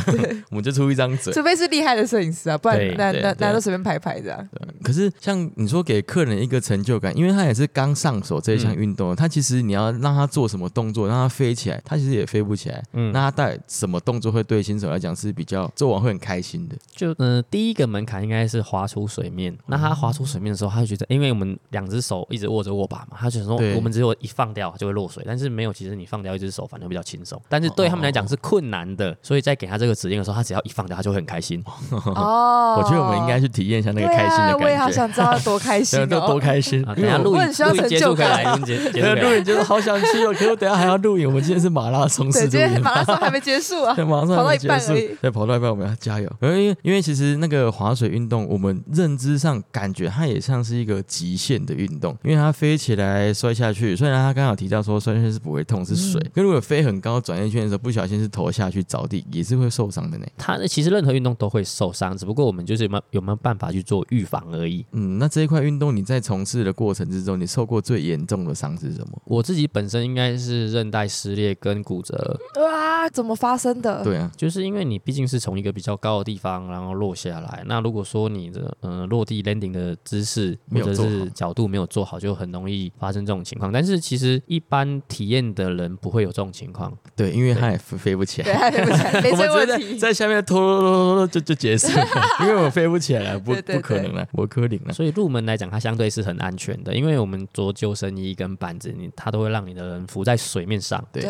我们就出一张嘴。除非是厉害的摄影师啊，不然对那那对对那都随便拍拍这样。可是像你说给客人一个成就感，因为他也是刚上手这一项运动，他其实你要让他做什么动作，让他飞起来，他其实也飞不起来。嗯那他带什么动作会对新手来讲是比较做完会很开心的？就嗯、呃第一个门槛应该是滑出水面。那他滑出水面的时候，他就觉得，因为我们两只手一直握着握把嘛，他就想说我们只有一放掉就会落水，但是没有，其实你放掉一只手反而比较轻松。但是对他们来讲是困难的，所以在给他这个指令的时候，他只要一放掉，他就会很开心。哦，我觉得我们应该去体验一下那个开心的啊我也好。想知道多开心多哦。开心啊，！等一下录影录影结束可以来，成就感录影结结束录。影就是好想去哦，可是我等下还要录影。我们今天是马拉松式对，录今天，马拉松还没结束啊，对，马上跑到一半而已。对，跑到一半我们要加油。因为因为其实那个滑水运动，我们认知上感觉它也像是一个极限的运动，因为它飞起来摔下去，虽然他刚好提到说摔下去是不会痛，是水。可如果飞很高转一圈的时候，不小心是头下去着地，也是会受伤的呢。它其实任何运动都会受伤，只不过我们就是有没有有没有办法去做预防而已。嗯，那这一块运动你在从事的过程之中，你受过最严重的伤是什么？我自己本身应该是韧带撕裂跟骨折，啊，怎么发生的？对啊，就是因为你毕竟是从一个比较高的地方然后落下来，那如果说你的呃落地 landing 的姿势或者是角度没有做好，就很容易发生这种情况。但是其实一般体验的人不会有这种情况，对，因为他也飞飞不起对，来。还对不起来，没我们这问题。在下面拖拖拖拖拖就就结束了，因为我飞不起来了，不不可能了，我科领了。所以入门来讲，它相对是很安全的，因为我们着救生衣跟板子，你它都会让你的人浮在水面上。对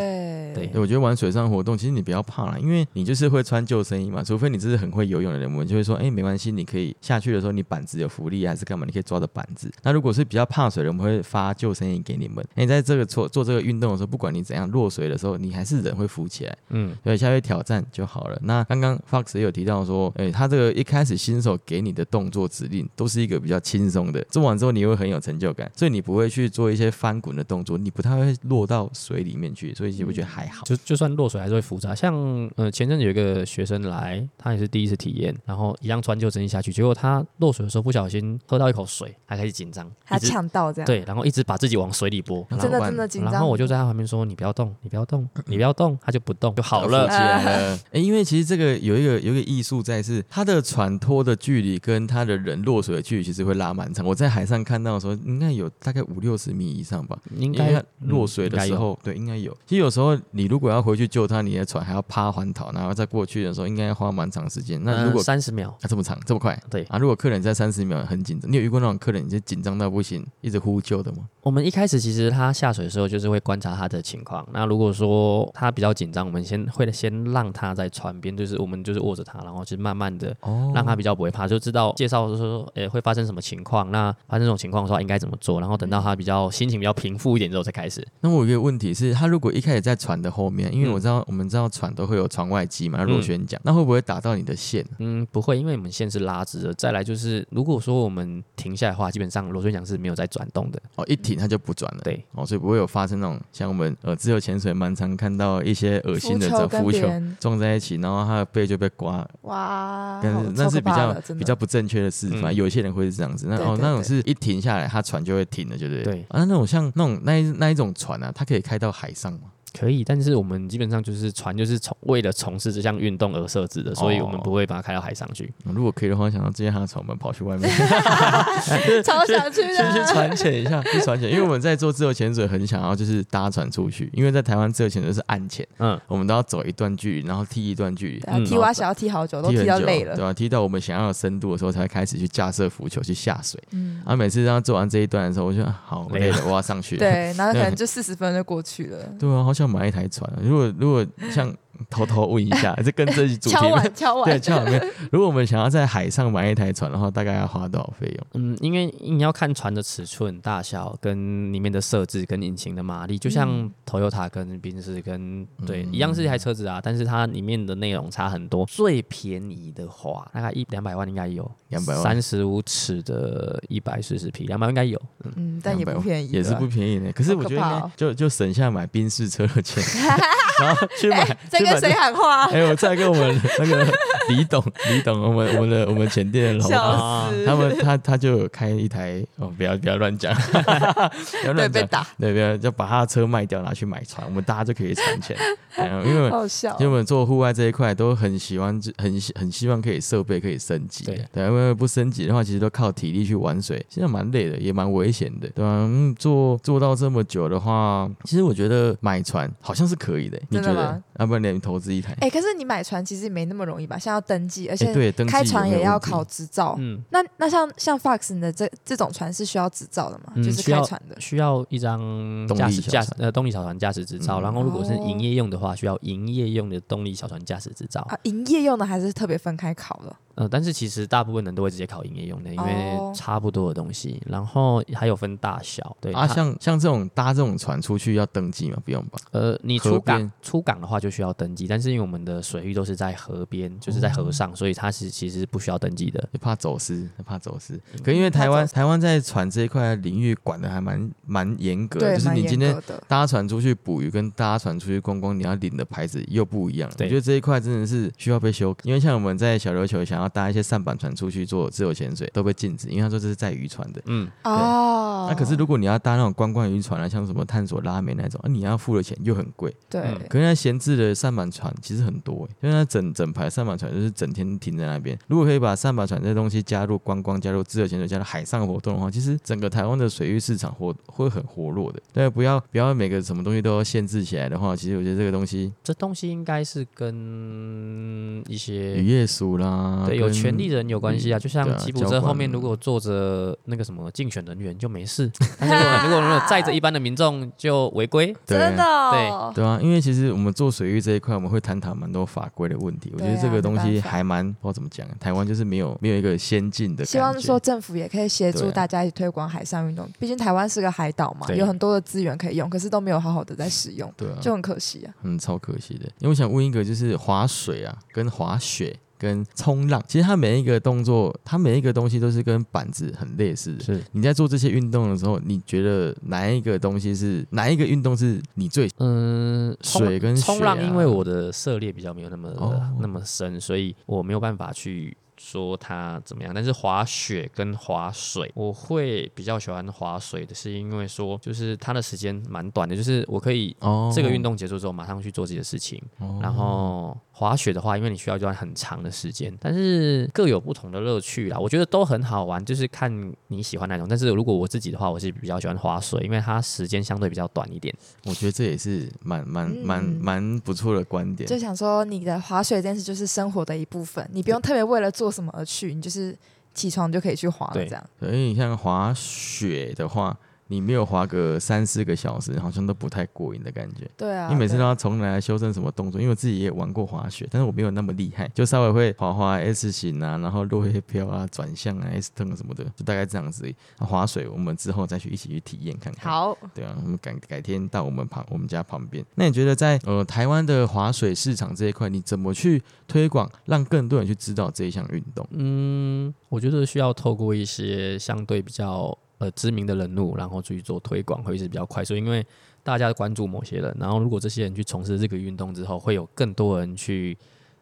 对我觉得玩水上活动，其实你不要怕啦，因为你就是会穿救生衣嘛，除非你真是很会游泳的人，我们就会说，哎、没关系，你可以下去的时候，你板子有浮力还是干嘛，你可以抓着板子。那如果是比较怕水的，我们会发救生衣给你们。那你在这个做做这个运动的时候，不管你怎样落水的时候，你还是人会浮起来，嗯，对，下去挑战就好了。那刚刚 Fox 也有提到说，哎、他这个一开始新手给你的动作指令都是一个比较轻松的，做完之后你会很有成就感，所以你不会去做一些翻滚的动作，你不太会落到水里面去，所以你会觉得还好。就就算落水还是会复杂。像呃前阵子有一个学生来，他也是第一次体验，然后一样穿救生衣下去，结果他落水的时候不小心喝到一口水，还开始紧张，他呛到这样，对，然后一直把自己往水里拨。真的真的紧张。然后我就在他旁边说：“你不要动，你不要动，你不要动。”他就不动就好了起。来了。哎、因为其实这个有一个有一个艺术在是，他的船拖的距离跟他的人落水的距离其实会拉蛮长。我在海上看到的时候，应该有大概五六十米以上吧。应该落水的时候，对，应该有。其实有时候你如果要回去救他，你的船还要趴环岛，然后再过去的时候，应该要花蛮长时间。那如果、三十秒，啊这么长这么快对啊，如果客人在三十秒很紧张，你有遇过那种客人你就紧张到不行，一直呼救的吗？我们一开始其实他下水的时候就是会观察他的情况。那如果说他比较紧张，我们先会先让他在船边，就是我们就是握着他，然后就是慢慢的哦让他比较不会怕，就知道介绍说，诶、会发生什么情况，那发生这种情况的话应该怎么做，然后等到他比较心情比较平复一点之后再开始。那我有一个问题是，他如果一开始在船的后面，因为嗯我知道、我们知道船都会有船外机嘛，那螺旋桨，那会不会打到你的线？嗯，不会，因为我们线是拉直的。再来就是，如果说我们停下来的话，基本上螺旋桨是没有在转动的。哦，一停它就不转了。对，哦，所以不会有发生那种像我们呃自由潜水蛮常看到一些恶心的浮球跟这浮球撞在一起，然后它的背就被刮，哇，但是那是比较比较不正确的示范。嗯有些些人会是这样子，那哦那种是一停下来，它船就会停了，对不对？对啊，那种像那种那一那一种船啊，它可以开到海上吗？可以，但是我们基本上就是船，就是从为了从事这项运动而设置的，所以我们哦不会把它开到海上去。嗯如果可以的话，想到之前还要从我们跑去外面，超想去去去的。船潜一下，去船潜，因为我们在做自由潜水，很想要就是搭船出去，因为在台湾自由潜水是岸潜，嗯，我们都要走一段距离，然后踢一段距离，踢蛙想要踢好久，都踢到累了。对吧、踢到我们想要的深度的时候，才会开始去架设浮球去下水。嗯，然后每次让他做完这一段的时候，我就啊好我累了，我要上去了。对，然后可能就四十分就过去了。对啊，好要买一台船！如果如果像偷偷问一下，这跟这一主题敲碗敲对，敲碗没有。如果我们想要在海上买一台船的话，大概要花多少费用？嗯，因为你要看船的尺寸、大小跟里面的设置跟引擎的马力，就像嗯 Toyota 跟宾士跟对、嗯一样是一台车子啊，但是它里面的内容差很多。最便宜的话，大概一两百万应该有，200万三十五尺的一百四十匹，两百万应该有。嗯，嗯，但也不便宜，也是不便宜的。可是我觉得就就省下买宾士车的钱，然后去买在跟谁。喊话？哎，我在跟我们那个 李董，李董，我们我们的我们前店的老板，他们他他就有开一台哦，不要不要乱讲，不要乱讲，被打，对，不要就把他的车卖掉拿去买船，我们大家就可以存钱，嗯 因为好笑。其实我们做户外这一块都很喜欢，很喜很希望可以设备可以升级，对。对，因为不升级的话，其实都靠体力去玩水，现在蛮累的，也蛮危险的，对吧、嗯，做做到这么久的话，其实我觉得买船好像是可以的，你觉得？要不然你投资一台？哎，可是你买船其实也没那么容易吧？像要登记，而哎，且对，开船也要考执照。嗯，那那像像 Fox 你的这这种船是需要执照的吗？就是开船的。需要一张动驾驶力小船驾驶呃动力小船驾驶执照，嗯然后如果是哦营业用的话，需要营业用的动力小船驾驶执照。啊，营业用的还是特别分开考的。呃，但是其实大部分人都会直接考营业用的，因为哦差不多的东西，然后还有分大小。对啊，像像这种搭这种船出去要登记吗？不用吧？呃，你出港边出港的话就需要登记，但是因为我们的水域都是在河边，就是在哦河上，所以它是其实不需要登记的。就怕走私，怕走私。可因为台湾台湾在船这一块领域管的还蛮蛮严格的，就是你今天。搭船出去捕鱼跟搭船出去观光，你要领的牌子又不一样。我觉得这一块真的是需要被修，因为像我们在小琉球想要搭一些舢板船出去做自由潜水，都被禁止，因为他说这是载渔船的。嗯，哦，那、可是如果你要搭那种观光渔船啊，像什么探索拉美那种，啊、你要付的钱又很贵。对嗯可是那闲置的舢板船其实很多、欸，因为它整整排舢板船就是整天停在那边。如果可以把舢板船这东西加入观光、加入自由潜水、加入海上活动的话，其实整个台湾的水域市场活会很活络的。对，不要不要每个什么东西都要限制起来的话，其实我觉得这个东西这东西应该是跟一些渔业署啦，对有跟权利人有关系啊。就像吉普车后面如果坐着那个什么竞选人员就没事，但是如果如果如果载着一般的民众就违规。真的哦对啊，因为其实我们做水域这一块，我们会探讨蛮多法规的问题。我觉得这个东西还蛮不知道怎么讲，台湾就是没有没有一个先进的。希望说政府也可以协助大家一起推广海上运动，毕竟台湾是个海岛嘛，有很多的资源可以用，可是都没有好好的在使用，对啊，就很可惜啊。嗯，超可惜的。因为我想问一个，就是滑水啊，跟滑雪。跟冲浪，其实它每一个动作，它每一个东西都是跟板子很类似的。是，你在做这些运动的时候，你觉得哪一个东西是哪一个运动是你最嗯，冲水跟雪冲浪，啊因为我的涉猎比较没有那么、哦那么深，所以我没有办法去说它怎么样。但是滑雪跟滑水，我会比较喜欢滑水的，是因为说就是它的时间蛮短的，就是我可以哦这个运动结束之后马上去做自己的事情。哦然后滑雪的话，因为你需要一段很长的时间，但是各有不同的乐趣啦。我觉得都很好玩，就是看你喜欢哪种。但是如果我自己的话，我是比较喜欢滑水，因为它时间相对比较短一点。我觉得这也是蛮蛮蛮嗯蛮不错的观点。就想说，你的滑水这件事就是生活的一部分，你不用特别为了做什么而去，你就是起床就可以去滑了，对这样。所以你像滑雪的话，你没有滑个三四个小时，好像都不太过瘾的感觉。对啊，你每次都要重来修正什么动作，因为我自己也玩过滑雪，但是我没有那么厉害，就稍微会滑滑 S 型啊，然后落叶飘啊、转向啊、S turn 什么的，就大概这样子滑水我们之后再去一起去体验看看。好，对啊，我们改改天到我们旁我们家旁边。那你觉得在呃台湾的滑水市场这一块，你怎么去推广，让更多人去知道这一项运动？嗯，我觉得需要透过一些相对比较呃知名的人物，然后去做推广，会是比较快速。因为大家关注某些人，然后如果这些人去从事这个运动之后，会有更多人去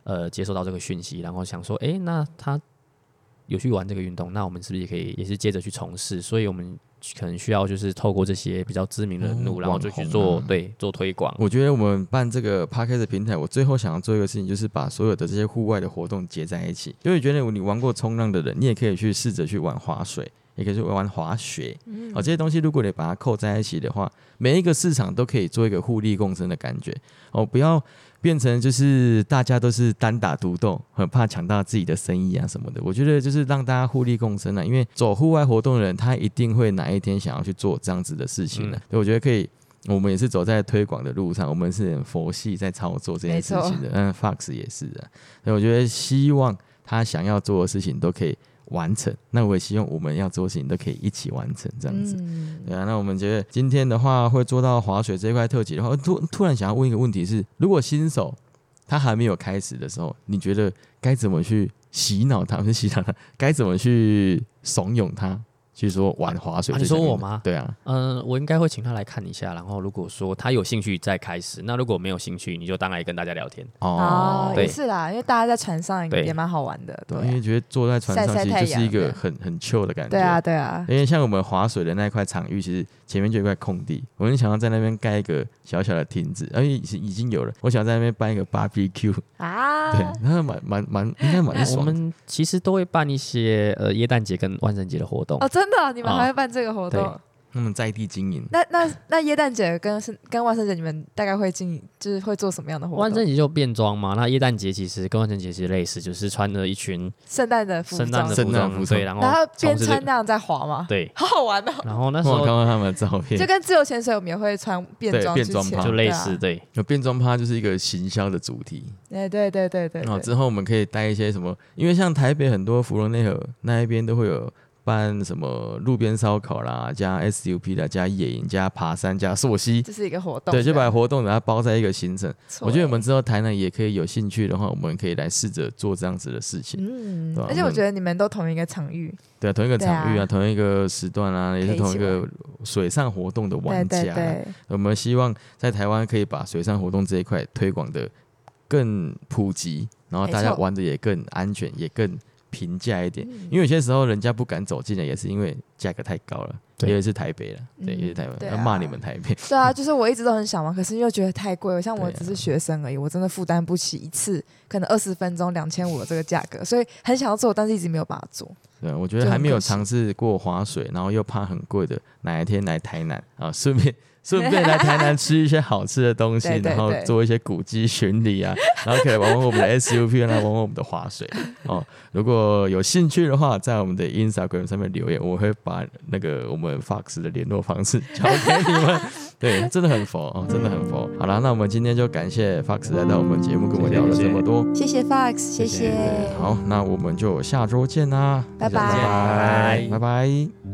呃接收到这个讯息，然后想说，诶，那他有去玩这个运动，那我们是不是也可以也是接着去从事？所以我们可能需要就是透过这些比较知名的人物，哦然后就去做对做推广。我觉得我们办这个 p a r k e 的平台，我最后想要做一个事情，就是把所有的这些户外的活动结在一起。因为觉得你玩过冲浪的人，你也可以去试着去玩滑水，也可以去玩滑雪。嗯哦，这些东西如果你把它扣在一起的话，每一个市场都可以做一个互利共生的感觉。哦，不要变成就是大家都是单打独斗，很怕抢到自己的生意啊什么的。我觉得就是让大家互利共生啊，因为走户外活动的人，他一定会哪一天想要去做这样子的事情的、嗯所以我觉得可以。我们也是走在推广的路上，我们是很佛系在操作这件事情的。嗯，Fox 也是的，所以我觉得希望他想要做的事情都可以完成。那我也希望我们要做的事情都可以一起完成，这样子。嗯对啊，那我们觉得今天的话会做到滑雪这一块特辑的话，突突然想要问一个问题是：如果新手他还没有开始的时候，你觉得该怎么去洗脑他？不是洗脑他，该怎么去怂恿他去说玩滑水啊你？说我吗？对啊，嗯、我应该会请他来看一下，然后如果说他有兴趣再开始，那如果没有兴趣，你就当来跟大家聊天。哦，对。也是啦，因为大家在船上对。也蛮好玩的，对，因为觉得坐在船上其实就是一个很很 chill 的感觉。对啊，对啊，因为像我们划水的那一块场域，其实前面就有一块空地，我很想要在那边盖一个小小的亭子，而且已经已经有了，我想在那边办一个 barbecue，啊，对，那蛮蛮蛮应该蛮我爽我。们其实都会办一些呃耶诞节跟万圣节的活动。哦，真的，你们哦还会办这个活动对？他们在地经营，那那那耶诞节跟是跟万圣节，你们大概会进就是会做什么样的活动？万圣节就变装嘛，那耶诞节其实跟万圣节其实类似，就是穿着一群圣诞的服装。圣诞的，服装，圣诞服装对，然后然后边穿那样在滑嘛？对，好好玩哦！然后那时我有看候到他们的照片。就，跟自由潜水，我们也会穿变装变装趴。就类对啊。似对，有变装趴就是一个行销的主题。对对对对对对，然后之后我们可以带一些什么，因为像台北很多芙蓉内河那一边都会有办什么路边烧烤啦，加 SUP 啦，加野营，加爬山，加溯溪。这是一个活动，对，就把活动把它包在一个行程。我觉得我们欸之后台南也可以有兴趣的话，我们可以来试着做这样子的事情。嗯而且我觉得你们都同一个场域，对啊，同一个对场域啊，啊同一个时段啊，也是同一个水上活动的玩家啊。对对，我们希望在台湾可以把水上活动这一块推广的更普及，然后大家玩的也更安全，也更平价一点。嗯因为有些时候人家不敢走进来，也是因为价格太高了，对也是台北了，对，嗯也是台北，要骂你们台北。对啊，就是我一直都很想玩，可是又觉得太贵了。像我只是学生而已，我真的负担不起一次可能二十分钟两千五的这个价格，所以很想要做，但是一直没有办法做。对，我觉得还没有尝试过划水，然后又怕很贵的，哪一天来台南啊，顺便顺便来台南吃一些好吃的东西，对对然后做一些古迹巡礼啊，然后可以玩玩我们的 SUP，来玩玩我们的滑水 哦。如果有兴趣的话，在我们的 Instagram 上面留言，我会把那个我们 Fox 的联络方式交给你们。对，真的很佛哦，真的很佛。好了，那我们今天就感谢 Fox 来到我们节目，跟我们聊了这么多。谢谢 Fox，谢谢好，那我们就下周见啦，拜，拜拜拜。